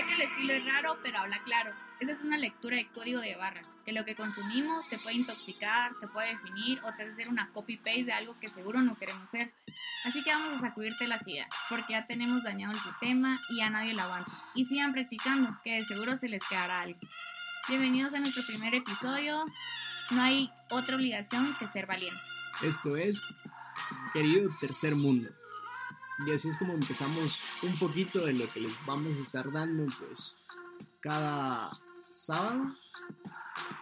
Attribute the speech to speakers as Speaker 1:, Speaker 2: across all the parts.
Speaker 1: Sé que el estilo es raro, pero habla claro. Esa es una lectura de código de barras, que lo que consumimos te puede intoxicar, te puede definir o te hace ser una copy-paste de algo que seguro no queremos ser. Así que vamos a sacudirte las ideas, porque ya tenemos dañado el sistema y a nadie lo aguanta. Y sigan practicando, que de seguro se les quedará algo. Bienvenidos a nuestro primer episodio. No hay otra obligación que ser valientes.
Speaker 2: Esto es Querido Tercer Mundo. Y así es como empezamos un poquito de lo que les vamos a estar dando, pues cada sábado,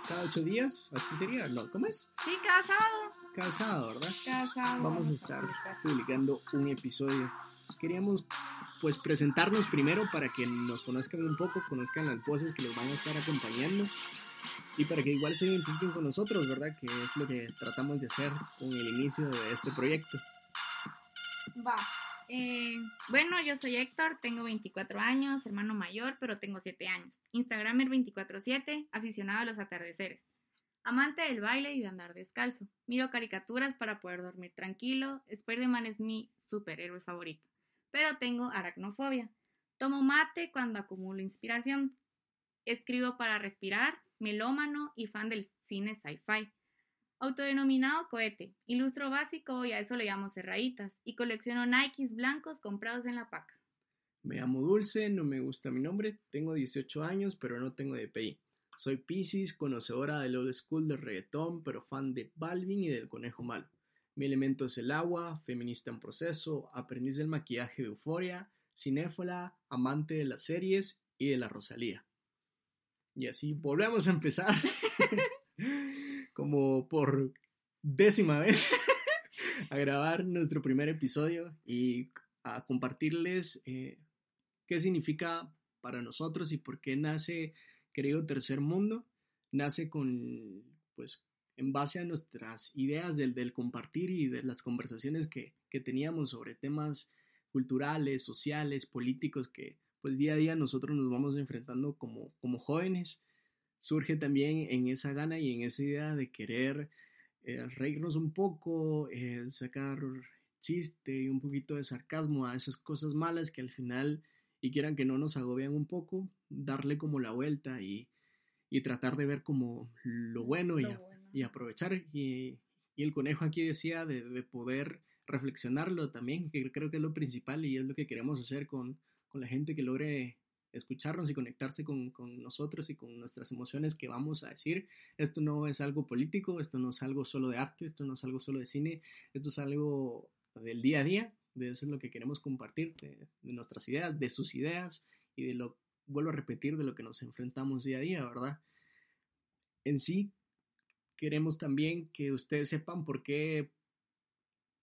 Speaker 2: cada ocho días, así sería, ¿no? ¿Cómo es?
Speaker 1: Sí, cada sábado.
Speaker 2: Cada sábado, ¿verdad?
Speaker 1: Cada sábado.
Speaker 2: Vamos a estar publicando un episodio. Queríamos pues presentarnos primero para que nos conozcan un poco, conozcan las voces que los van a estar acompañando y para que igual se identifiquen con nosotros, ¿verdad? Que es lo que tratamos de hacer con el inicio de este proyecto.
Speaker 1: Va. Eh, bueno, yo soy Héctor, tengo 24 años, hermano mayor, pero tengo 7 años. Instagramer 24-7, aficionado a los atardeceres. Amante del baile y de andar descalzo. Miro caricaturas para poder dormir tranquilo. Spider-Man es mi superhéroe favorito. Pero tengo aracnofobia. Tomo mate cuando acumulo inspiración. Escribo para respirar, melómano y fan del cine sci-fi. Autodenominado cohete, ilustro básico y a eso le llamo cerraditas, y colecciono Nikes blancos comprados en la paca.
Speaker 2: Me llamo Dulce, no me gusta mi nombre, tengo 18 años, pero no tengo DPI. Soy Pisces, conocedora del old school del reggaetón, pero fan de Balvin y del Conejo Malo. Mi elemento es el agua, feminista en proceso, aprendiz del maquillaje de euforia, cinéfola, amante de las series y de la Rosalía. Y así volvemos a empezar. como por décima vez a grabar nuestro primer episodio y a compartirles eh, qué significa para nosotros y por qué nace Querido Tercer Mundo. Nace con, pues, en base a nuestras ideas del, del compartir y de las conversaciones que, que, teníamos sobre temas culturales, sociales, políticos que pues día a día nosotros nos vamos enfrentando como, como jóvenes surge también en esa gana y en esa idea de querer eh, reírnos un poco, eh, sacar chiste y un poquito de sarcasmo a esas cosas malas que al final, y quieran que no nos agobian un poco, darle como la vuelta y, y tratar de ver como lo bueno, y, y, aprovechar. Y, y, el conejo aquí decía de, de, poder reflexionarlo también, que creo que es lo principal y es lo que queremos hacer con, con la gente que logre escucharnos y conectarse con, con, nosotros y con nuestras emociones que vamos a decir. Esto no es algo político, esto no es algo solo de arte, esto no es algo solo de cine, esto es algo del día a día, de eso es lo que queremos compartir, de, nuestras ideas, de sus ideas y de lo, vuelvo a repetir, de lo que nos enfrentamos día a día, ¿verdad? En sí, queremos también que ustedes sepan por qué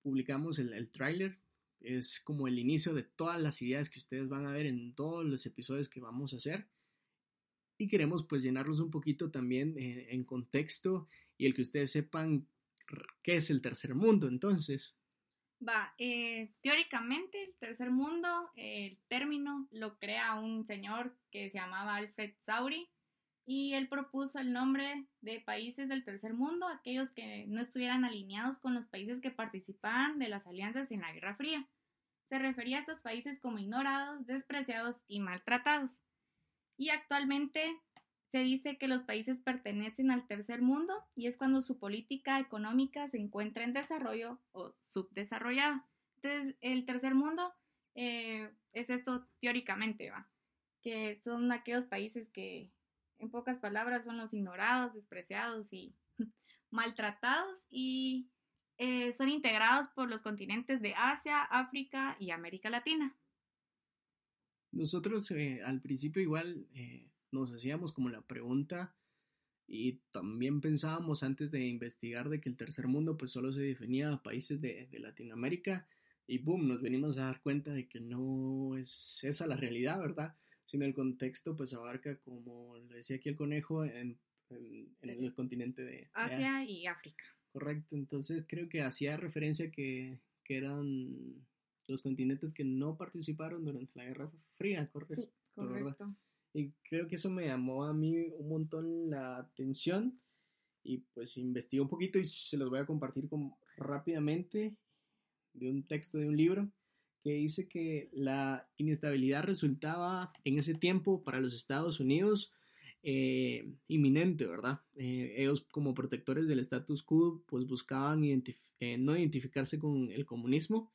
Speaker 2: publicamos el, el tráiler es como el inicio de todas las ideas que ustedes van a ver en todos los episodios que vamos a hacer. Y queremos pues llenarlos un poquito también eh, en contexto y el que ustedes sepan qué es el tercer mundo entonces.
Speaker 1: Va, eh, teóricamente el tercer mundo, el término lo crea un señor que se llamaba Alfred Sauri y él propuso el nombre de países del tercer mundo, aquellos que no estuvieran alineados con los países que participaban de las alianzas en la Guerra Fría. Se refería a estos países como ignorados, despreciados y maltratados. Y actualmente se dice que los países pertenecen al tercer mundo y es cuando su política económica se encuentra en desarrollo o subdesarrollada. Entonces, el tercer mundo eh, es esto teóricamente, ¿va? Que son aquellos países que en pocas palabras, son los ignorados, despreciados y maltratados y eh, son integrados por los continentes de Asia, África y América Latina.
Speaker 2: Nosotros eh, al principio igual eh, nos hacíamos como la pregunta y también pensábamos antes de investigar de que el tercer mundo pues solo se definía a países de, de Latinoamérica y boom, nos venimos a dar cuenta de que no es esa la realidad, ¿verdad? Sino el contexto pues abarca, como le decía aquí el conejo, en, en, en el continente de
Speaker 1: Asia y África.
Speaker 2: Correcto, entonces creo que hacía referencia que, que, eran los continentes que no participaron durante la Guerra Fría, ¿correcto?
Speaker 1: Sí, correcto. ¿verdad?
Speaker 2: Y creo que eso me llamó a mí un montón la atención y pues investigué un poquito y se los voy a compartir como rápidamente de un texto de un libro que dice que la inestabilidad resultaba en ese tiempo para los Estados Unidos eh, inminente, ¿verdad? Eh, ellos como protectores del status quo pues buscaban eh, no identificarse con el comunismo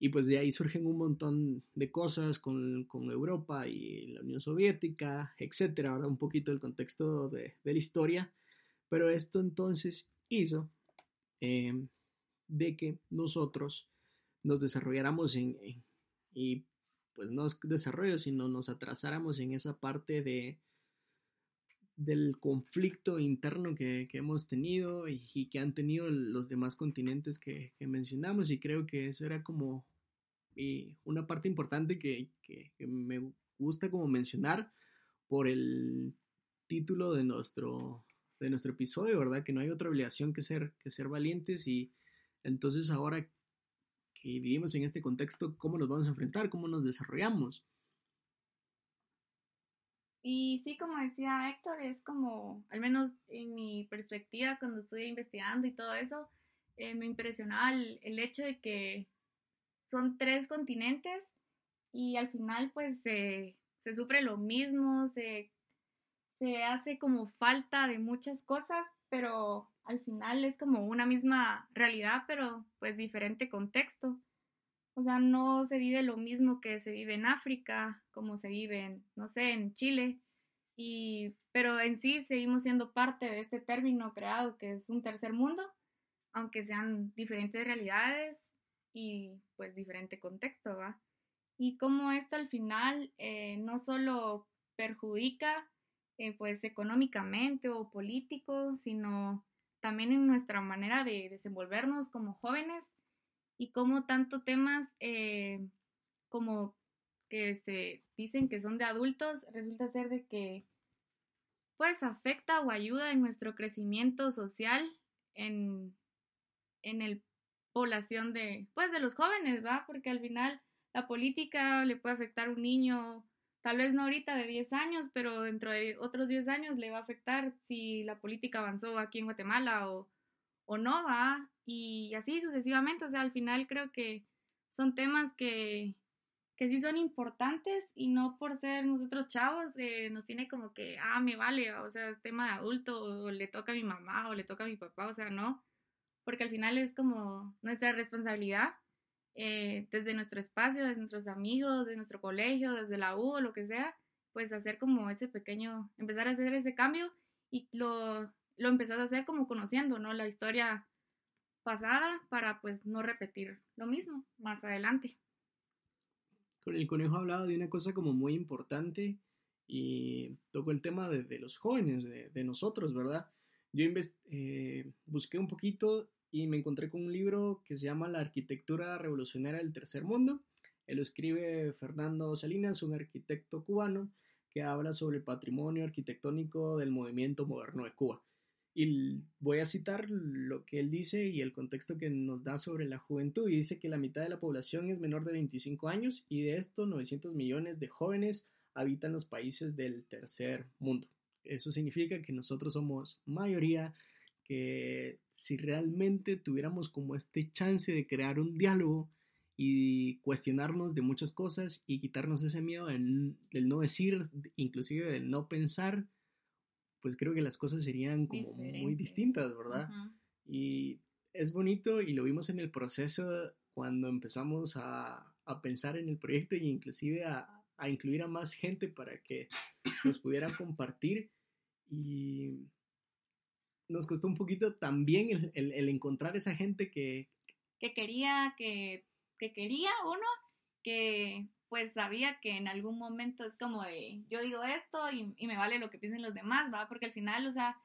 Speaker 2: y pues de ahí surgen un montón de cosas con, con Europa y la Unión Soviética, etcétera, ¿verdad? Un poquito el contexto de, de la historia, pero esto entonces hizo de que nosotros nos desarrolláramos en, y pues no es desarrollo, sino nos atrasáramos en esa parte de del conflicto interno que, hemos tenido y, que han tenido los demás continentes que, mencionamos y creo que eso era como una parte importante que, me gusta como mencionar por el título de nuestro, de nuestro episodio, ¿verdad? Que no hay otra obligación que ser, que ser valientes y entonces ahora que vivimos en este contexto, cómo nos vamos a enfrentar, cómo nos desarrollamos.
Speaker 1: Y sí, como decía Héctor, es como, al menos en mi perspectiva, cuando estuve investigando y todo eso, eh, me impresionaba el, hecho de que son tres continentes y al final pues se sufre lo mismo, se, se hace como falta de muchas cosas, pero al final es como una misma realidad, pero pues diferente contexto. O sea, no se vive lo mismo que se vive en África, como se vive en, no sé, en Chile. Y, pero en sí seguimos siendo parte de este término creado que es un tercer mundo, aunque sean diferentes realidades y pues diferente contexto, ¿va? Y como esto al final eh, no solo perjudica eh, pues económicamente o político, sino también en nuestra manera de desenvolvernos como jóvenes y como tanto temas eh, como que se dicen que son de adultos, resulta ser de que pues afecta o ayuda en nuestro crecimiento social en, en el población de pues de los jóvenes, ¿va? Porque al final la política le puede afectar a un niño tal vez no ahorita de 10 años, pero dentro de otros 10 años le va a afectar si la política avanzó aquí en Guatemala o, o no va, y así sucesivamente, o sea, al final creo que son temas que, que sí son importantes y no por ser nosotros chavos eh, nos tiene como que, ah, me vale, o sea, es tema de adulto, o le toca a mi mamá, o le toca a mi papá, o sea, no, porque al final es como nuestra responsabilidad eh, desde nuestro espacio, desde nuestros amigos, de nuestro colegio, desde la U lo que sea, pues hacer como ese pequeño, empezar a hacer ese cambio y lo, lo empezás a hacer como conociendo, ¿no? La historia pasada para pues no repetir lo mismo más adelante.
Speaker 2: El conejo hablaba de una cosa como muy importante y tocó el tema de, los jóvenes, de, nosotros, ¿verdad? Yo eh, busqué un poquito y me encontré con un libro que se llama La arquitectura revolucionaria del tercer mundo. Él lo escribe Fernando Salinas, un arquitecto cubano que habla sobre el patrimonio arquitectónico del movimiento moderno de Cuba. Y voy a citar lo que él dice y el contexto que nos da sobre la juventud. Y dice que la mitad de la población es menor de 25 años y de esto 900 millones de jóvenes habitan los países del tercer mundo. Eso significa que nosotros somos mayoría, que si realmente tuviéramos como este chance de crear un diálogo y cuestionarnos de muchas cosas y quitarnos ese miedo del, no decir, inclusive del no pensar, pues creo que las cosas serían como muy distintas, ¿verdad? Y es bonito y lo vimos en el proceso cuando empezamos a, pensar en el proyecto e inclusive a, a incluir a más gente para que nos pudiera compartir. Y nos costó un poquito también el, encontrar esa gente que...
Speaker 1: Que quería, que, que quería uno, que pues sabía que en algún momento es como de, yo digo esto y, y, me vale lo que piensen los demás, ¿va? Porque al final, o sea,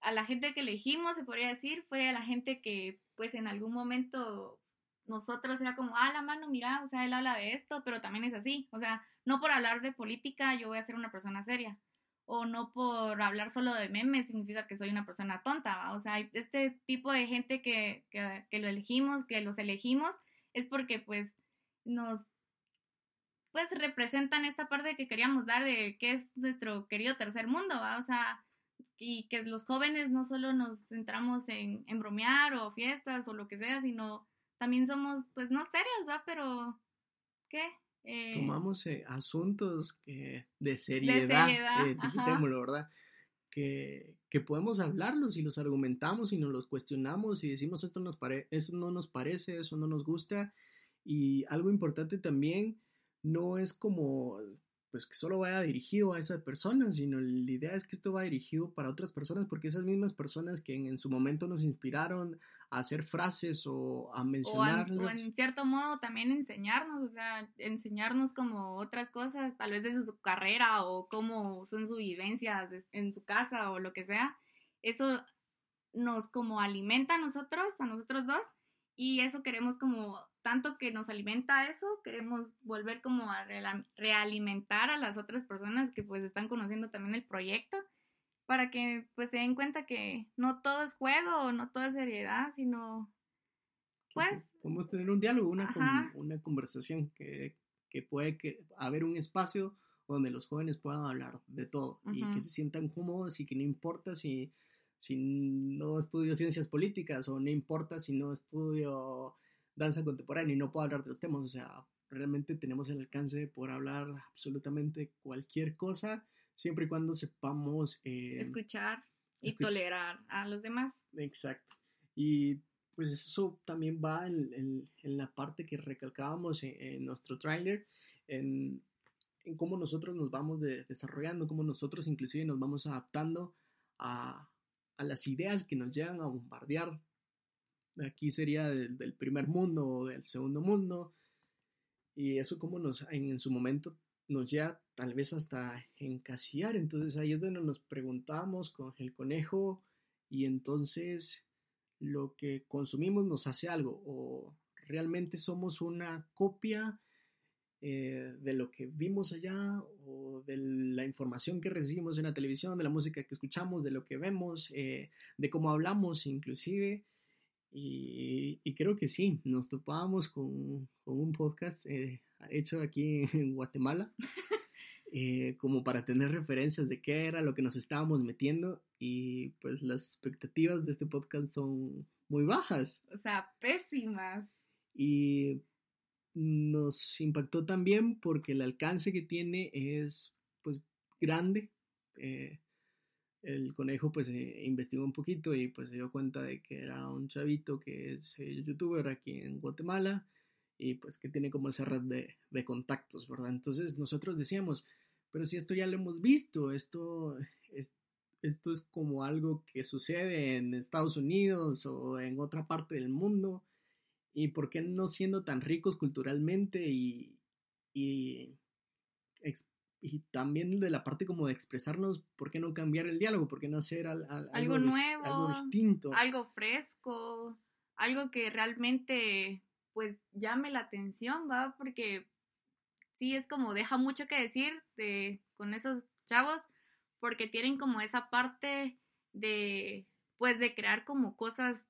Speaker 1: a la gente que elegimos, se podría decir, fue a la gente que pues en algún momento nosotros era como, ah, la mano, mira, o sea, él habla de esto, pero también es así, o sea, no por hablar de política yo voy a ser una persona seria, o no por hablar solo de memes significa que soy una persona tonta. O sea, este tipo de gente que, que, lo elegimos, que los elegimos, es porque pues nos pues representan esta parte que queríamos dar de que es nuestro querido tercer mundo, ¿va? O sea, y que los jóvenes no solo nos centramos en, en bromear o fiestas o lo que sea, sino también somos, pues no serios, ¿va? Pero ¿qué? Eh,
Speaker 2: Tomamos eh, asuntos que, de seriedad,
Speaker 1: seriedad,
Speaker 2: eh, digitémoslo, ¿verdad? Que, que podemos hablarlos y los argumentamos y nos los cuestionamos y decimos esto, nos pare eso no nos parece, eso no nos gusta. Y algo importante también no es como pues que solo vaya dirigido a esa persona, sino la idea es que esto va dirigido para otras personas, porque esas mismas personas que en, en su momento nos inspiraron a hacer frases o a
Speaker 1: o, en,
Speaker 2: mencionarlos.
Speaker 1: o en cierto modo también enseñarnos, o sea, enseñarnos como otras cosas, tal vez de su, su carrera o cómo son sus vivencias en su casa o lo que sea. Eso nos como alimenta a nosotros, a nosotros dos, y eso queremos como, tanto que nos alimenta eso, queremos volver como a realimentar a las otras personas que pues están conociendo también el proyecto, para que pues se den cuenta que no todo es juego, no todo es seriedad, sino pues
Speaker 2: podemos tener un diálogo, una, con- una conversación que, que puede que, haber un espacio donde los jóvenes puedan hablar de todo y que se sientan cómodos y que no importa si, si no estudio ciencias políticas o no importa si no estudio danza contemporánea y no puedo hablar de los temas, o sea, realmente tenemos el alcance de poder hablar absolutamente cualquier cosa siempre y cuando sepamos eh,
Speaker 1: escuchar y
Speaker 2: escuch-
Speaker 1: tolerar a los demás.
Speaker 2: Exacto. Y pues eso también va en, en- en la parte que recalcábamos en, en nuestro tráiler, en, en cómo nosotros nos vamos de- desarrollando, cómo nosotros inclusive nos vamos adaptando a, a las ideas que nos llegan a bombardear. Aquí sería del, primer mundo o del segundo mundo. Y eso como nos en, en su momento nos lleva tal vez hasta encasillar. Entonces ahí es donde nos preguntamos con el conejo y entonces lo que consumimos nos hace algo o realmente somos una copia eh, de lo que vimos allá o de la información que recibimos en la televisión, de la música que escuchamos, de lo que vemos, eh, de cómo hablamos inclusive. Y, y creo que sí, nos topábamos con, con un podcast eh, hecho aquí en Guatemala eh, como para tener referencias de qué era lo que nos estábamos metiendo y pues las expectativas de este podcast son muy bajas
Speaker 1: O sea, pésimas.
Speaker 2: y nos impactó también porque el alcance que tiene es pues grande. Eh, el conejo pues eh, investigó un poquito y pues se dio cuenta de que era un chavito que es youtuber aquí en Guatemala y pues que tiene como esa red de, de contactos, ¿verdad? Entonces nosotros decíamos, pero si esto ya lo hemos visto, esto es, esto es como algo que sucede en Estados Unidos o en otra parte del mundo, y por qué no siendo tan ricos culturalmente y, y, y también de la parte como de expresarnos, ¿por qué no cambiar el diálogo? ¿Por qué no hacer al- al-
Speaker 1: Algo
Speaker 2: dis-
Speaker 1: nuevo,
Speaker 2: algo distinto?
Speaker 1: Algo fresco, algo que realmente pues llame la atención, ¿va? Porque sí es como deja mucho que decir de, con esos chavos, porque tienen como esa parte de pues de crear como cosas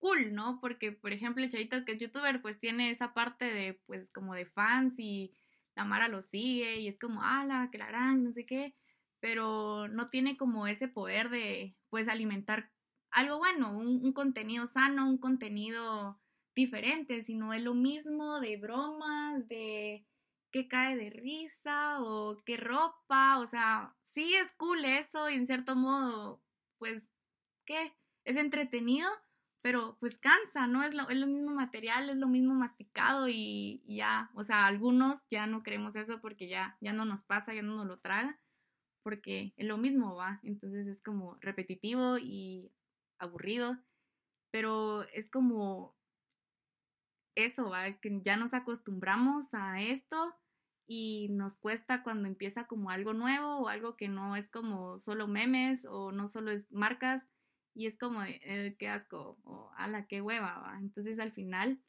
Speaker 1: cool, ¿no? Porque, por ejemplo, el chavito que es youtuber, pues tiene esa parte de, pues, como de fans y la Mara lo sigue y es como, ala, que la gran, no sé qué, pero no tiene como ese poder de, pues, alimentar algo bueno, un, un contenido sano, un contenido diferente, sino es lo mismo de bromas, de qué cae de risa o qué ropa, o sea, sí es cool eso y en cierto modo, pues, ¿qué? Es entretenido, pero pues cansa, ¿no? Es lo, es lo mismo material, es lo mismo masticado y, ya, o sea, algunos ya no queremos eso porque ya, ya no nos pasa, ya no nos lo traga, porque es lo mismo, va, entonces es como repetitivo y aburrido, pero es como eso, va, que ya nos acostumbramos a esto y nos cuesta cuando empieza como algo nuevo o algo que no es como solo memes o no solo es marcas y es como de, eh, qué asco o ala, qué hueva, ¿va? Entonces al final,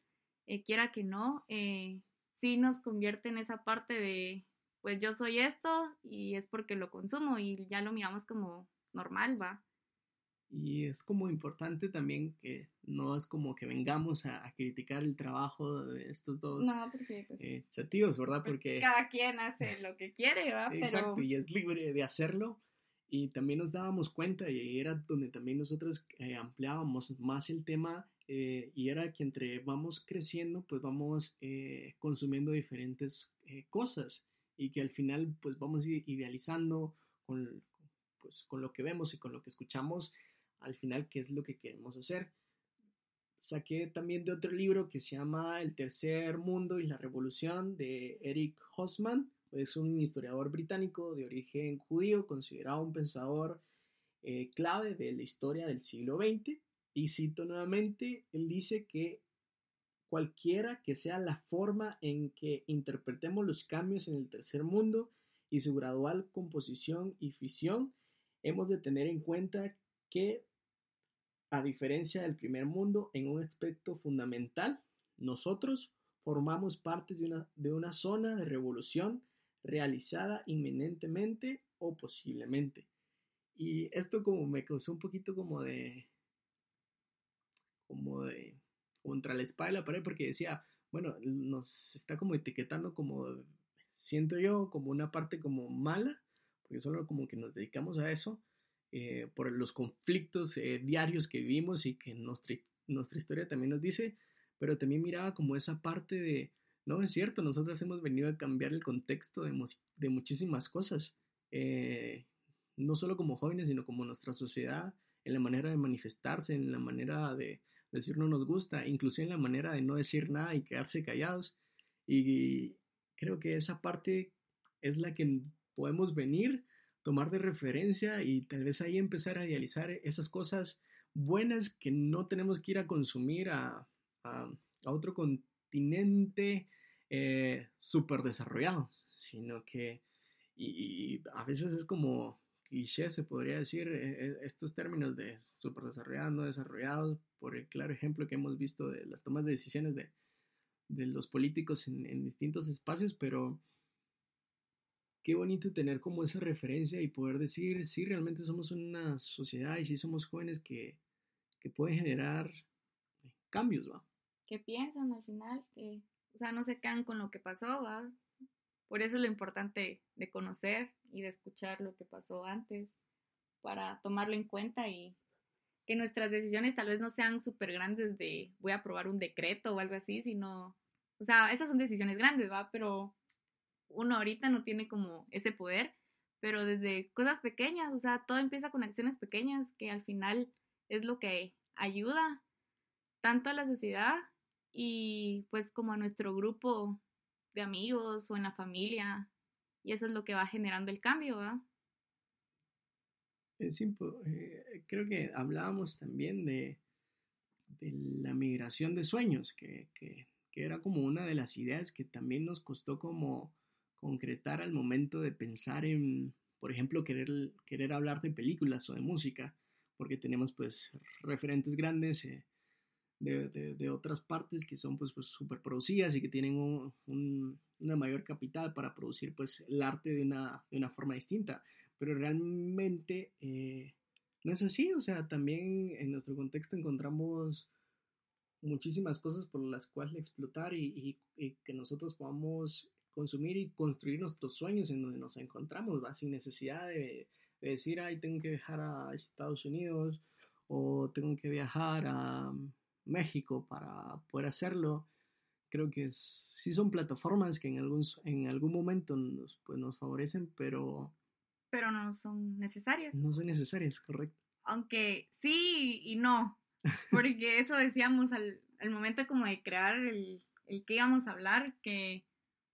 Speaker 1: eh, quiera que no, eh, sí nos convierte en esa parte de, pues yo soy esto y es porque lo consumo y ya lo miramos como normal, ¿va?
Speaker 2: Y es como importante también que no es como que vengamos a, a criticar el trabajo de estos dos
Speaker 1: No, porque pues,
Speaker 2: eh, chatíos, ¿verdad? Porque...
Speaker 1: cada quien hace lo que quiere, ¿va?
Speaker 2: Exacto,
Speaker 1: Pero
Speaker 2: y es libre de hacerlo. Y también nos dábamos cuenta y era donde también nosotros eh, ampliábamos más el tema eh, y era que entre vamos creciendo pues vamos eh, consumiendo diferentes cosas y que al final pues vamos idealizando con, pues, con lo que vemos y con lo que escuchamos al final qué es lo que queremos hacer. Saqué también de otro libro que se llama El tercer mundo y la revolución de Eric Hosman es un historiador británico de origen judío, considerado un pensador eh, clave de la historia del siglo XX. Y cito nuevamente, él dice que cualquiera que sea la forma en que interpretemos los cambios en el tercer mundo y su gradual composición y fisión, hemos de tener en cuenta que, a diferencia del primer mundo, en un aspecto fundamental, nosotros formamos parte de una, de una zona de revolución realizada inminentemente o posiblemente. Y esto como me causó un poquito como de, como de, contra la espada y la porque decía, bueno, nos está como etiquetando como, siento yo, como una parte como mala, porque solo como que nos dedicamos a eso, eh, por los conflictos eh, diarios que vivimos y que nuestra, nuestra historia también nos dice, pero también miraba como esa parte de, no, es cierto, nosotros hemos venido a cambiar el contexto de, muchísimas cosas, eh, no solo como jóvenes, sino como nuestra sociedad, en la manera de manifestarse, en la manera de decir no nos gusta, incluso en la manera de no decir nada y quedarse callados. Y creo que esa parte es la que podemos venir, tomar de referencia y tal vez ahí empezar a idealizar esas cosas buenas que no tenemos que ir a consumir a, otro continente eh, súper desarrollado, sino que, y, a veces es como cliché, se podría decir, eh, estos términos de súper desarrollado, no desarrollado, por el claro ejemplo que hemos visto de las tomas de decisiones de, de los políticos en, en, distintos espacios, pero qué bonito tener como esa referencia y poder decir, sí, realmente somos una sociedad y sí somos jóvenes que, que pueden generar cambios, ¿va?
Speaker 1: ¿Qué piensan al final? Que o sea, no se quedan con lo que pasó, ¿va? Por eso es lo importante de conocer y de escuchar lo que pasó antes, para tomarlo en cuenta y que nuestras decisiones tal vez no sean súper grandes de voy a aprobar un decreto o algo así, sino, o sea, esas son decisiones grandes, ¿va? Pero uno ahorita no tiene como ese poder, pero desde cosas pequeñas, o sea, todo empieza con acciones pequeñas que al final es lo que ayuda tanto a la sociedad y pues como a nuestro grupo de amigos o en la familia. Y eso es lo que va generando el cambio, ¿verdad?
Speaker 2: Es eh, creo que hablábamos también de, de la migración de sueños, que, que, que, era como una de las ideas que también nos costó como concretar al momento de pensar en, por ejemplo, querer, querer hablar de películas o de música, porque tenemos pues referentes grandes. Eh, de, otras partes que son pues, pues super producidas y que tienen un, una mayor capital para producir pues el arte de una, de una forma distinta. Pero realmente eh, no es así, o sea, también en nuestro contexto encontramos muchísimas cosas por las cuales explotar y, que nosotros podamos consumir y construir nuestros sueños en donde nos encontramos, sin necesidad de, de decir, ay, tengo que viajar a Estados Unidos o tengo que viajar a, México para poder hacerlo. Creo que sí son plataformas que en algún, en algún momento nos, pues, nos favorecen, pero...
Speaker 1: Pero no son necesarias.
Speaker 2: No son necesarias, correcto.
Speaker 1: Aunque sí y no, porque eso decíamos al, al momento como de crear el, el que íbamos a hablar, que,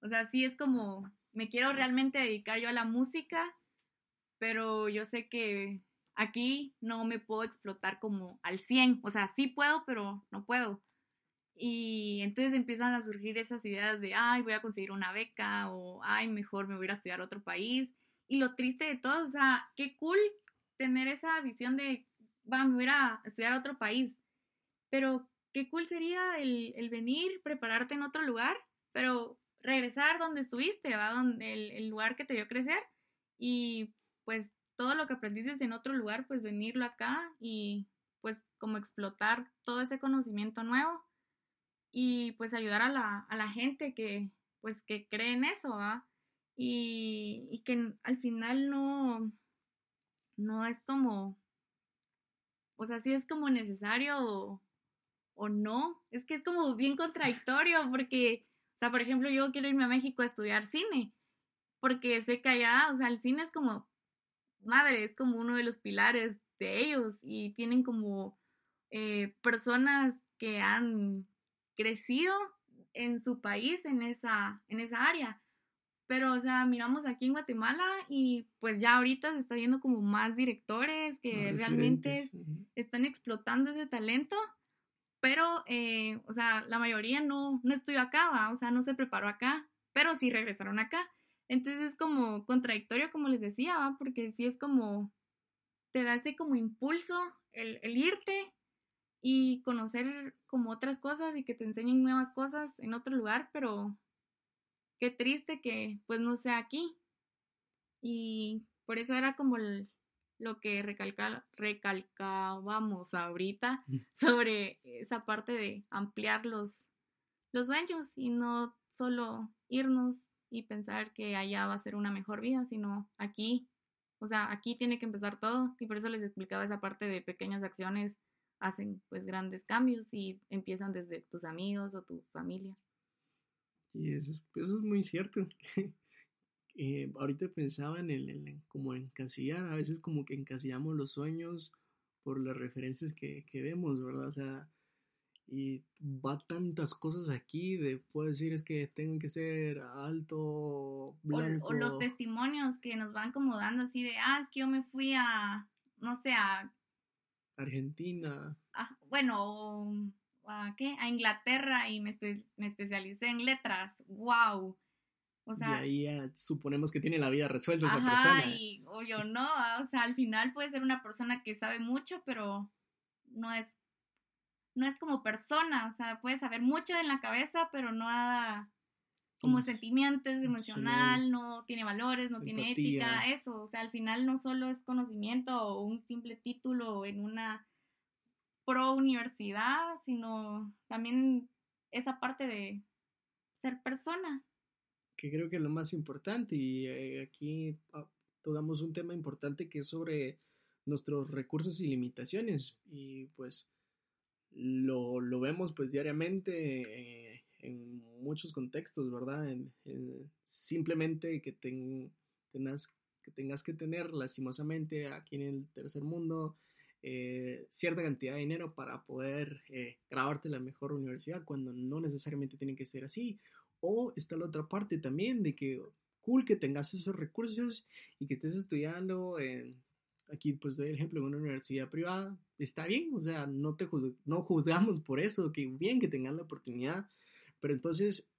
Speaker 1: o sea, sí es como, me quiero realmente dedicar yo a la música, pero yo sé que Aquí no me puedo explotar como al 100, o sea, sí puedo, pero no puedo. Y entonces empiezan a surgir esas ideas de, ay, voy a conseguir una beca o, ay, mejor me voy a estudiar a otro país. Y lo triste de todo, o sea, qué cool tener esa visión de, va, me voy a estudiar a otro país. Pero qué cool sería el, el venir, prepararte en otro lugar, pero regresar donde estuviste, ¿va? Donde el, el lugar que te vio crecer y pues todo lo que aprendiste en otro lugar, pues venirlo acá y pues como explotar todo ese conocimiento nuevo y pues ayudar a la, a la gente que pues que cree en eso, Y, y, que al final no, no es como, o sea, sí es como necesario o, o no. Es que es como bien contradictorio porque, o sea, por ejemplo, yo quiero irme a México a estudiar cine, porque sé que allá, o sea, el cine es como, madre, es como uno de los pilares de ellos y tienen como eh, personas que han crecido en su país en esa, en esa área. Pero, o sea, miramos aquí en Guatemala y pues ya ahorita se está viendo como más directores que realmente están explotando ese talento, pero, eh, o sea, la mayoría no, no estudió acá, o sea, no se preparó acá, pero sí regresaron acá. Entonces es como contradictorio, como les decía, ¿va? porque sí es como, te da ese como impulso el, el irte y conocer como otras cosas y que te enseñen nuevas cosas en otro lugar, pero qué triste que pues no sea aquí. Y por eso era como lo que recalcábamos ahorita sobre esa parte de ampliar los, los sueños y no solo irnos y pensar que allá va a ser una mejor vida, sino aquí, o sea, aquí tiene que empezar todo y por eso les explicaba esa parte de pequeñas acciones hacen pues grandes cambios y empiezan desde tus amigos o tu familia.
Speaker 2: Y eso, es muy cierto. eh, ahorita pensaba en el, como encasillar, a veces como que encasillamos los sueños por las referencias que, que vemos, ¿verdad? O sea, y va tantas cosas aquí de puedo decir es que tengo que ser alto
Speaker 1: blanco o, los testimonios que nos van como dando así de ah es que yo me fui a no sé a
Speaker 2: Argentina
Speaker 1: ah, bueno a qué a Inglaterra y me, me especialicé en letras. Wow
Speaker 2: o sea, y ahí suponemos que tiene la vida resuelta esa persona.
Speaker 1: Y, o yo no, o sea, al final puede ser una persona que sabe mucho, pero no es no es como persona, o sea, puede saber mucho en la cabeza, pero no nada como sentimientos, emocional, no tiene valores, no tiene ética, eso, o sea, al final no solo es conocimiento o un simple título en una pro universidad, sino también esa parte de ser persona.
Speaker 2: Que creo que es lo más importante y eh, aquí ah, tocamos un tema importante que es sobre nuestros recursos y limitaciones y pues lo, lo vemos pues diariamente eh, en muchos contextos, ¿verdad? En, simplemente que, tengas, que tengas que tener lastimosamente aquí en el tercer mundo eh, cierta cantidad de dinero para poder eh, grabarte la mejor universidad cuando no necesariamente tiene que ser así. O está la otra parte también de que cool que tengas esos recursos y que estés estudiando en aquí pues doy el ejemplo de una universidad privada, está bien, o sea, no, te no juzgamos por eso, que bien que tengan la oportunidad, pero entonces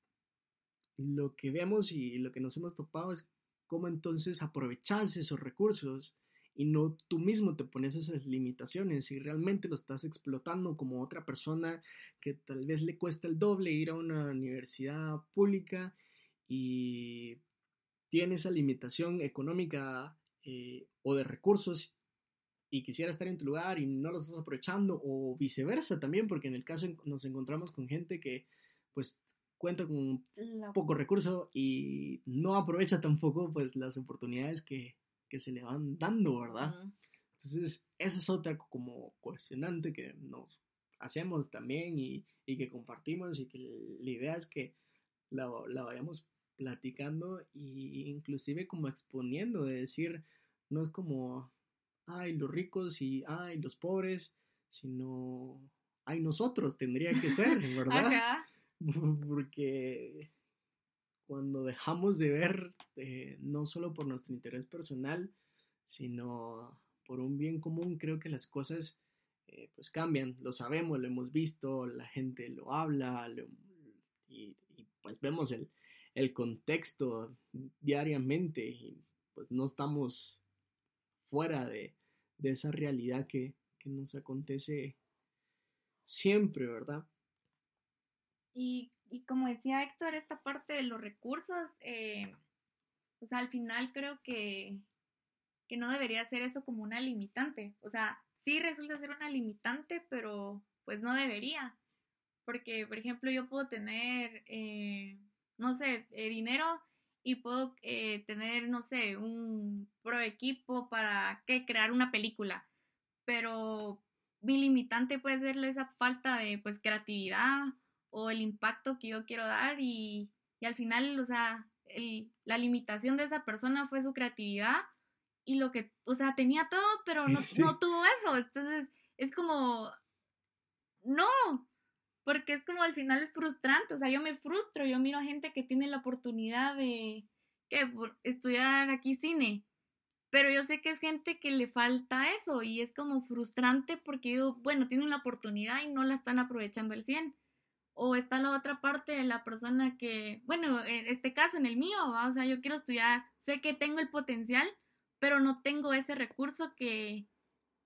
Speaker 2: lo que vemos y lo que nos hemos topado es cómo entonces aprovechas esos recursos y no tú mismo te pones esas limitaciones y realmente lo estás explotando como otra persona que tal vez le cuesta el doble ir a una universidad pública y tiene esa limitación económica eh, o de recursos y quisiera estar en tu lugar y no lo estás aprovechando o viceversa también, porque en el caso nos encontramos con gente que pues cuenta con poco recurso y no aprovecha tampoco pues las oportunidades que, que se le van dando, ¿verdad? Entonces, esa es otra como cuestionante que nos hacemos también y, y que compartimos y que la idea es que la, la vayamos platicando e inclusive como exponiendo, de decir, no es como, ay, los ricos y, ay, los pobres, sino, ay, nosotros tendría que ser, ¿verdad? Porque cuando dejamos de ver, eh, no solo por nuestro interés personal, sino por un bien común, creo que las cosas eh, pues cambian, lo sabemos, lo hemos visto, la gente lo habla y, y, pues vemos el, el contexto diariamente y pues no estamos fuera de, esa realidad que, nos acontece siempre, ¿verdad?
Speaker 1: Y, como decía Héctor, esta parte de los recursos, eh, pues al final creo que, que no debería ser eso como una limitante. O sea, sí resulta ser una limitante, pero pues no debería. Porque, por ejemplo, yo puedo tener, eh, no sé, eh, dinero y puedo eh, tener, no sé, un pro equipo para que crear una película, pero mi limitante puede ser esa falta de pues creatividad o el impacto que yo quiero dar y, y al final, o sea, el, la limitación de esa persona fue su creatividad y lo que, o sea, tenía todo, pero no, no tuvo eso. Entonces, es como, no, porque es como al final es frustrante, o sea, yo me frustro, yo miro a gente que tiene la oportunidad de que estudiar aquí cine, pero yo sé que es gente que le falta eso y es como frustrante porque bueno, tienen la oportunidad y no la están aprovechando al 100. O está la otra parte de la persona que, bueno, en este caso, en el mío, o sea, yo quiero estudiar, sé que tengo el potencial, pero no tengo ese recurso que,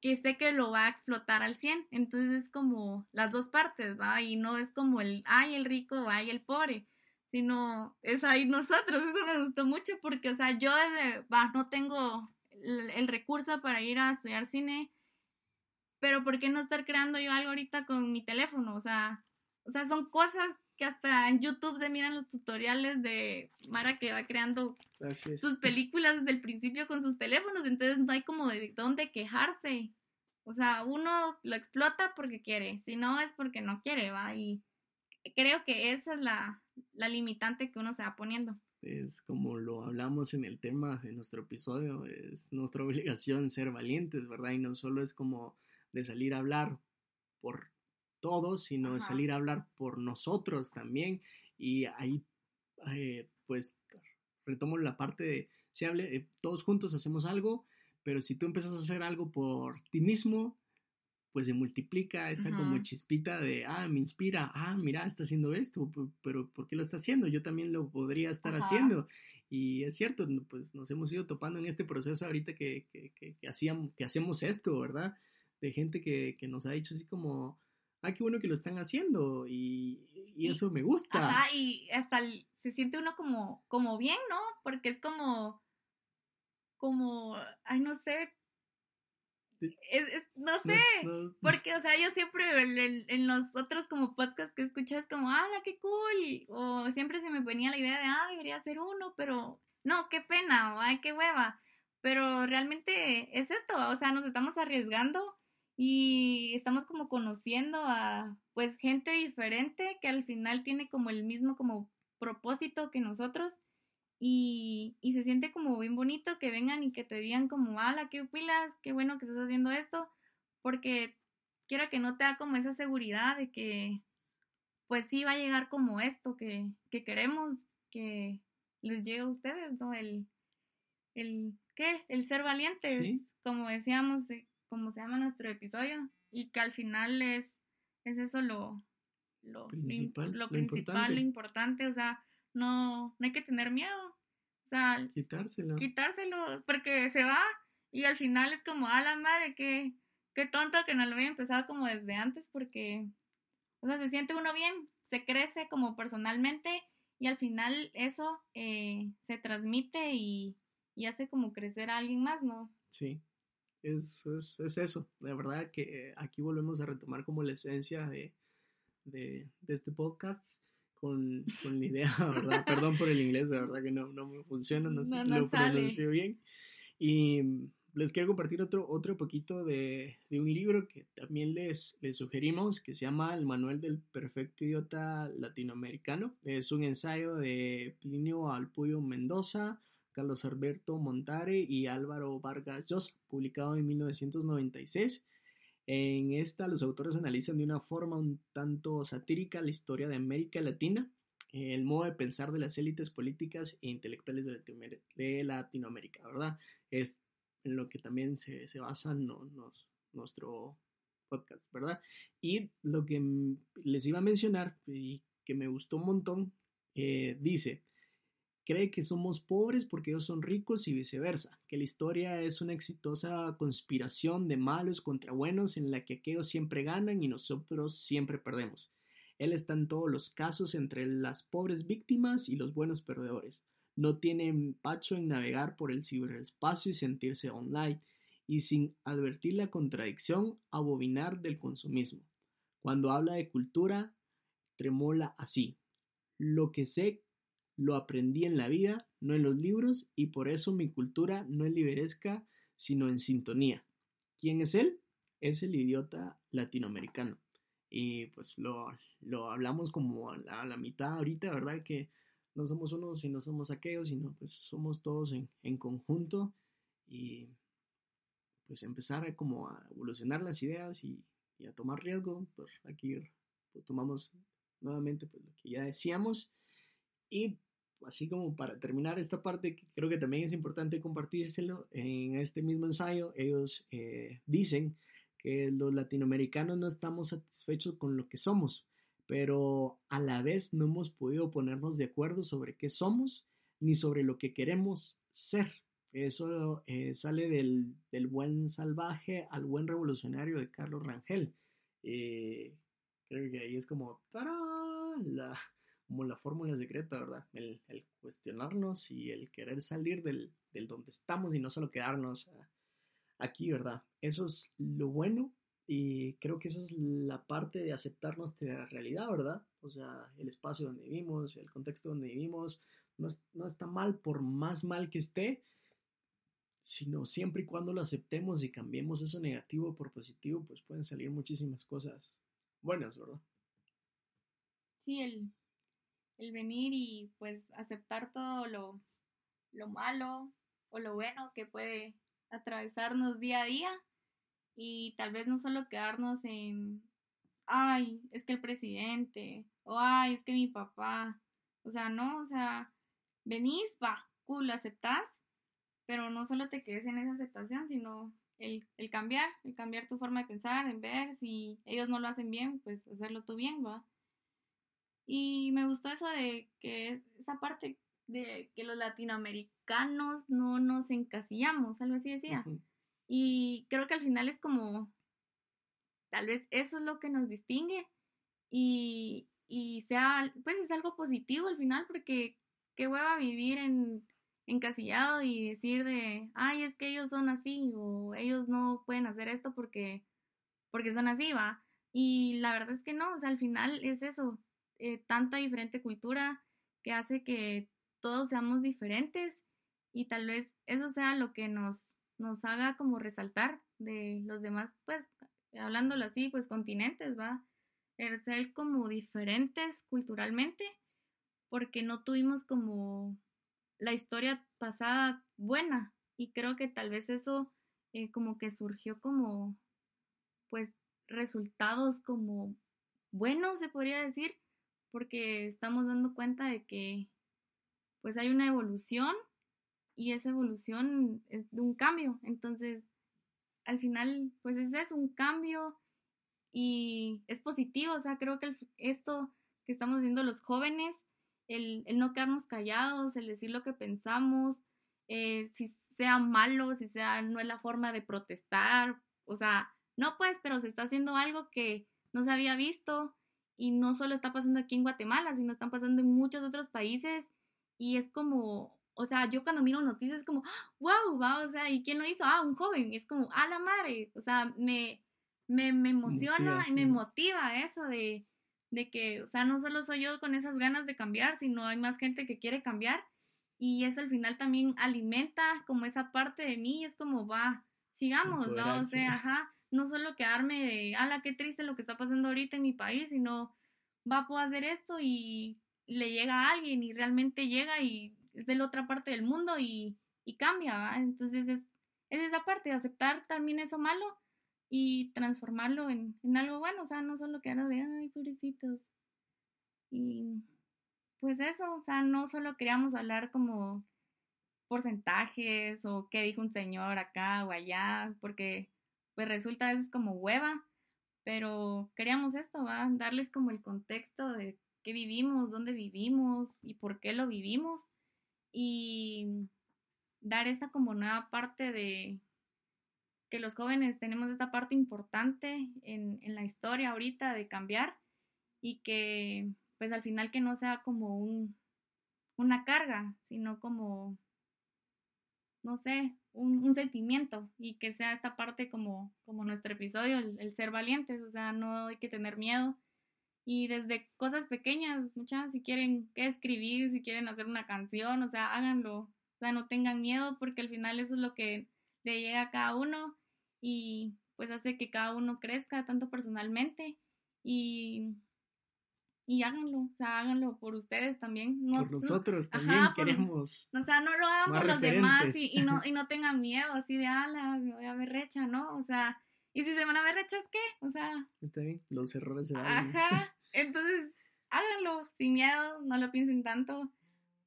Speaker 1: que sé que lo va a explotar al 100. Entonces es como las dos partes, ¿va? Y no es como el, ay, el rico, ay, el pobre, sino es ahí nosotros. Eso me gustó mucho porque, o sea, yo desde, va, no tengo el, recurso para ir a estudiar cine, pero ¿por qué no estar creando yo algo ahorita con mi teléfono? O sea, o sea, son cosas que hasta en YouTube se miran los tutoriales de Mara que va creando sus películas desde el principio con sus teléfonos, entonces no hay como de dónde quejarse. O sea, uno lo explota porque quiere, si no es porque no quiere, va. Y creo que esa es la, la limitante que uno se va poniendo.
Speaker 2: Es como lo hablamos en el tema de nuestro episodio, es nuestra obligación ser valientes, ¿verdad? Y no solo es como de salir a hablar por todos, sino de salir a hablar por nosotros también. Y ahí, eh, pues, retomo la parte de, si hable, eh, todos juntos hacemos algo, pero si tú empiezas a hacer algo por ti mismo, pues se multiplica esa como chispita de, ah, me inspira, ah, mira, está haciendo esto, pero ¿por qué lo está haciendo? Yo también lo podría estar haciendo. Y es cierto, pues nos hemos ido topando en este proceso ahorita que, que, que, que, hacíamos, que hacemos esto, ¿verdad? De gente que, nos ha dicho así como, ah, qué bueno que lo están haciendo y, y, eso me gusta.
Speaker 1: Ajá, y hasta se siente uno como, como bien, ¿no? Porque es como, como, ay, no sé, no sé, porque, o sea, yo siempre en, los otros como podcasts que escuchas como, ah, qué cool! O siempre se me ponía la idea de, ah, debería ser uno, pero no, qué pena, o ay, qué hueva. Pero realmente es esto, o sea, nos estamos arriesgando y estamos como conociendo a, pues, gente diferente que al final tiene como el mismo como propósito que nosotros y, y, se siente como bien bonito que vengan y que te digan como, ala, qué pilas, qué bueno que estás haciendo esto, porque quiero que no te da como esa seguridad de que pues sí va a llegar como esto que, que queremos que les llegue a ustedes, ¿no? El, el ¿qué? El ser valientes, como decíamos, eh, como se llama nuestro episodio, y que al final es, es eso lo, lo principal, lo, principal, lo importante, o sea, no, no hay que tener miedo. O sea,
Speaker 2: quitárselo.
Speaker 1: Quitárselo, porque se va y al final es como, a la madre, qué, qué tonto que no lo había empezado como desde antes, porque, o sea, se siente uno bien, se crece como personalmente y al final eso eh, se transmite y, y, hace como crecer a alguien más, ¿no?
Speaker 2: Sí, es, es, es eso. La verdad que aquí volvemos a retomar como la esencia de, de, de este podcast con, con la idea, ¿verdad? Perdón por el inglés, de verdad que no, no me funciona, no, no, no lo pronuncio bien. Y les quiero compartir otro, otro poquito de, de, un libro que también les, les sugerimos, que se llama El Manual del Perfecto Idiota Latinoamericano. Es un ensayo de Plinio Alpuyo Mendoza, Carlos Alberto Montare y Álvaro Vargas Llosa, publicado en 1996. En esta los autores analizan de una forma un tanto satírica la historia de América Latina, el modo de pensar de las élites políticas e intelectuales de Latinoamérica, ¿verdad? Es en lo que también se, se basa nuestro podcast, ¿verdad? Y lo que les iba a mencionar y que me gustó un montón, eh, dice, cree que somos pobres porque ellos son ricos y viceversa, que la historia es una exitosa conspiración de malos contra buenos en la que aquellos siempre ganan y nosotros siempre perdemos. Él está en todos los casos entre las pobres víctimas y los buenos perdedores. No tiene empacho en navegar por el ciberespacio y sentirse online, y sin advertir la contradicción, abominar del consumismo. Cuando habla de cultura, tremola así. Lo que sé lo aprendí en la vida, no en los libros, y por eso mi cultura no es liberesca, sino en sintonía. ¿Quién es él? Es el idiota latinoamericano. Y pues lo, lo hablamos como a la, mitad ahorita, ¿verdad? Que no somos unos y no somos aquellos, sino pues somos todos en, en conjunto y pues empezar como a evolucionar las ideas y, y a tomar riesgo. Pues aquí pues tomamos nuevamente pues, lo que ya decíamos y así como para terminar esta parte, creo que también es importante compartírselo, en este mismo ensayo ellos eh, dicen que los latinoamericanos no estamos satisfechos con lo que somos, pero a la vez no hemos podido ponernos de acuerdo sobre qué somos ni sobre lo que queremos ser. Eso eh, sale del, del, buen salvaje al buen revolucionario de Carlos Rangel. Eh, creo que ahí es como la, como la fórmula secreta, ¿verdad? El, cuestionarnos y el querer salir del, del, donde estamos y no solo quedarnos aquí, ¿verdad? Eso es lo bueno y creo que esa es la parte de aceptar nuestra realidad, ¿verdad? O sea, el espacio donde vivimos, el contexto donde vivimos, no, no está mal por más mal que esté, sino siempre y cuando lo aceptemos y cambiemos eso negativo por positivo, pues pueden salir muchísimas cosas buenas, ¿verdad?
Speaker 1: Sí, el, el venir y pues aceptar todo lo, lo malo o lo bueno que puede atravesarnos día a día y tal vez no solo quedarnos en, ay, es que el presidente, o ay, es que mi papá, o sea, no, o sea, venís, va, cool, aceptás, pero no solo te quedes en esa aceptación, sino el, el, cambiar, el cambiar tu forma de pensar, en ver si ellos no lo hacen bien, pues hacerlo tú bien, va. Y me gustó eso de que esa parte de que los latinoamericanos no nos encasillamos, algo así decía. Y creo que al final es como, tal vez eso es lo que nos distingue y, y sea, pues es algo positivo al final porque qué hueva vivir en encasillado y decir de, ay, es que ellos son así o ellos no pueden hacer esto porque, porque son así, va. Y la verdad es que no, o sea, al final es eso, eh, tanta diferente cultura que hace que todos seamos diferentes y tal vez eso sea lo que nos, nos haga como resaltar de los demás, pues, hablándolo así, pues continentes, va, ser como diferentes culturalmente porque no tuvimos como la historia pasada buena y creo que tal vez eso eh, como que surgió como pues resultados como buenos se podría decir porque estamos dando cuenta de que pues hay una evolución y esa evolución es de un cambio. Entonces, al final, pues es eso, un cambio y es positivo. O sea, creo que esto que estamos haciendo los jóvenes, el, el, no quedarnos callados, el decir lo que pensamos, eh, si sea malo, si sea no es la forma de protestar, o sea, no pues, pero se está haciendo algo que no se había visto y no solo está pasando aquí en Guatemala, sino están pasando en muchos otros países y es como, o sea, yo cuando miro noticias es como, wow, va, o sea, ¿y quién lo hizo? Ah, un joven, es como, a la madre, o sea, me, me, me emociona y me motiva eso de, de que, o sea, no solo soy yo con esas ganas de cambiar, sino hay más gente que quiere cambiar y eso al final también alimenta como esa parte de mí, es como, va, sigamos, ¿no? O sea, ajá, no solo quedarme de, ala, qué triste lo que está pasando ahorita en mi país, sino, va, puedo hacer esto y le llega a alguien y realmente llega y es de la otra parte del mundo y, y cambia. Entonces es, es, esa parte, de aceptar también eso malo y transformarlo en, en algo bueno, o sea, no solo quedar de, ay, pobrecitos. Y pues eso, o sea, no solo queríamos hablar como porcentajes o qué dijo un señor acá o allá, porque pues resulta a veces como hueva, pero queríamos esto, ¿va? Darles como el contexto de qué vivimos, dónde vivimos y por qué lo vivimos y dar esa como nueva parte de que los jóvenes tenemos esta parte importante en, en la historia ahorita de cambiar y que pues al final que no sea como un, una carga, sino como, no sé, un, sentimiento y que sea esta parte como, como nuestro episodio, el, ser valientes, o sea, no hay que tener miedo Y desde cosas pequeñas, muchas, si quieren escribir, si quieren hacer una canción, o sea, háganlo. O sea, no tengan miedo porque al final eso es lo que le llega a cada uno y pues hace que cada uno crezca tanto personalmente y, y háganlo, o sea, háganlo por ustedes también.
Speaker 2: No, por nosotros también queremos.
Speaker 1: o sea, no lo hagan por los demás y, y, no, y no tengan miedo así de, ala, me voy a ver recha, ¿no? O sea, y si se van a ver rechas, ¿qué? O sea.
Speaker 2: Está bien, los errores se van.
Speaker 1: Ajá. Entonces, háganlo sin miedo, no lo piensen tanto,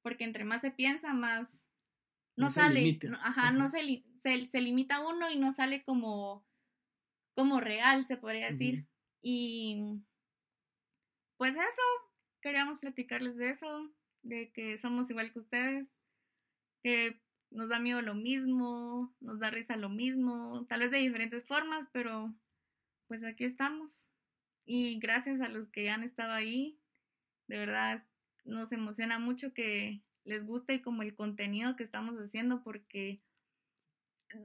Speaker 1: porque entre más se piensa, más no, sale. ajá, no se, se, limita uno y no sale como, como real, se podría decir. Y pues eso, queríamos platicarles de eso, de que somos igual que ustedes, que nos da miedo lo mismo, nos da risa lo mismo, tal vez de diferentes formas, pero pues aquí estamos. Y gracias a los que han estado ahí, de verdad nos emociona mucho que les guste como el contenido que estamos haciendo porque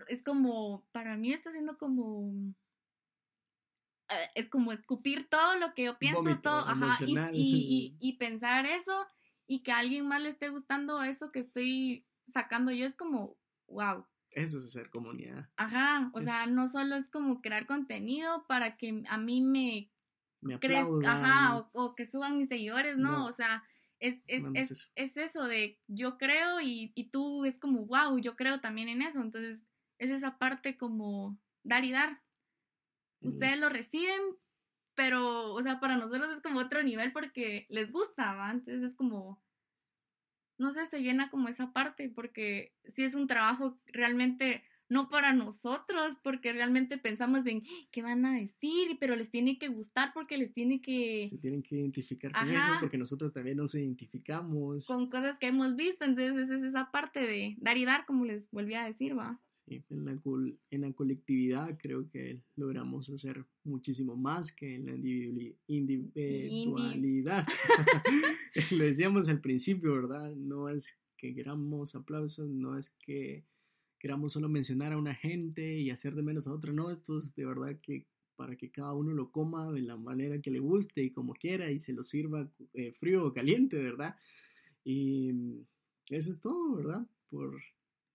Speaker 1: es como, para mí está siendo como, es como escupir todo lo que yo pienso, todo, ajá, y, y, y, pensar eso y que a alguien más le esté gustando eso que estoy sacando yo es como, wow.
Speaker 2: Eso es hacer comunidad.
Speaker 1: Ajá, o sea, no solo es como crear contenido para que a mí me,
Speaker 2: me
Speaker 1: ajá, o, que suban mis seguidores, ¿no? O sea, es, es, es, es, eso de yo creo y, y tú es como, wow, yo creo también en eso. Entonces, es esa parte como dar y dar. Ustedes lo reciben, pero, o sea, para nosotros es como otro nivel porque les gusta, ¿va? Entonces es como, no sé, se llena como esa parte, porque si es un trabajo realmente no para nosotros, porque realmente pensamos en qué van a decir, pero les tiene que gustar porque les tiene que...
Speaker 2: Se tienen que identificar con eso, porque nosotros también nos identificamos.
Speaker 1: Con cosas que hemos visto, entonces es esa parte de dar y dar, como les volví a decir, va
Speaker 2: en la, en la colectividad creo que logramos hacer muchísimo más que en la individualidad. Lo decíamos al principio, ¿verdad? No es que queramos aplausos, no es que queramos solo mencionar a una gente y hacer de menos a otra, no, esto es de verdad que para que cada uno lo coma de la manera que le guste y como quiera y se lo sirva eh, frío o caliente, ¿verdad? Y eso es todo, ¿verdad? Por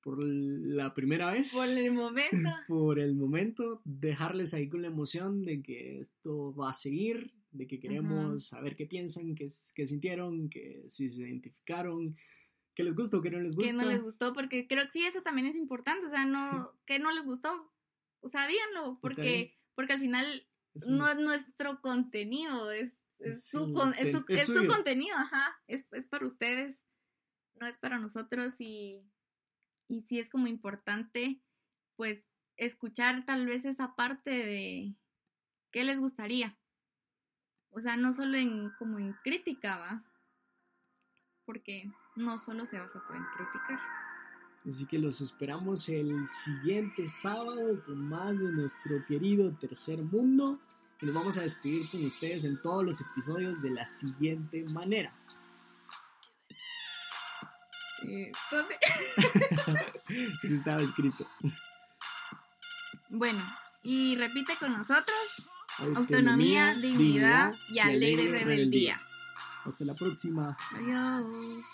Speaker 2: por la primera vez.
Speaker 1: Por el momento.
Speaker 2: Por el momento, dejarles ahí con la emoción de que esto va a seguir, de que queremos saber qué piensan, qué, qué sintieron, que si se identificaron, qué les gustó, qué no les gustó.
Speaker 1: Que no les gustó, porque creo que sí, eso también es importante, o sea, no, que no les gustó, o sea, díganlo, porque, porque al final no es nuestro contenido, es, es, su, es, su, es su contenido, ajá, es, es para ustedes, no es para nosotros y y sí es como importante, pues, escuchar tal vez esa parte de qué les gustaría. O sea, no solo en como en crítica, ¿va? Porque no solo se basa en criticar.
Speaker 2: Así que los esperamos el siguiente sábado con más de nuestro querido tercer mundo. Y nos vamos a despedir con ustedes en todos los episodios de la siguiente manera.
Speaker 1: Eh, ¿Dónde?
Speaker 2: Eso estaba escrito.
Speaker 1: Bueno, y repite con nosotros. Autonomía, dignidad, y alegre, rebeldía.
Speaker 2: Hasta la próxima.
Speaker 1: Adiós.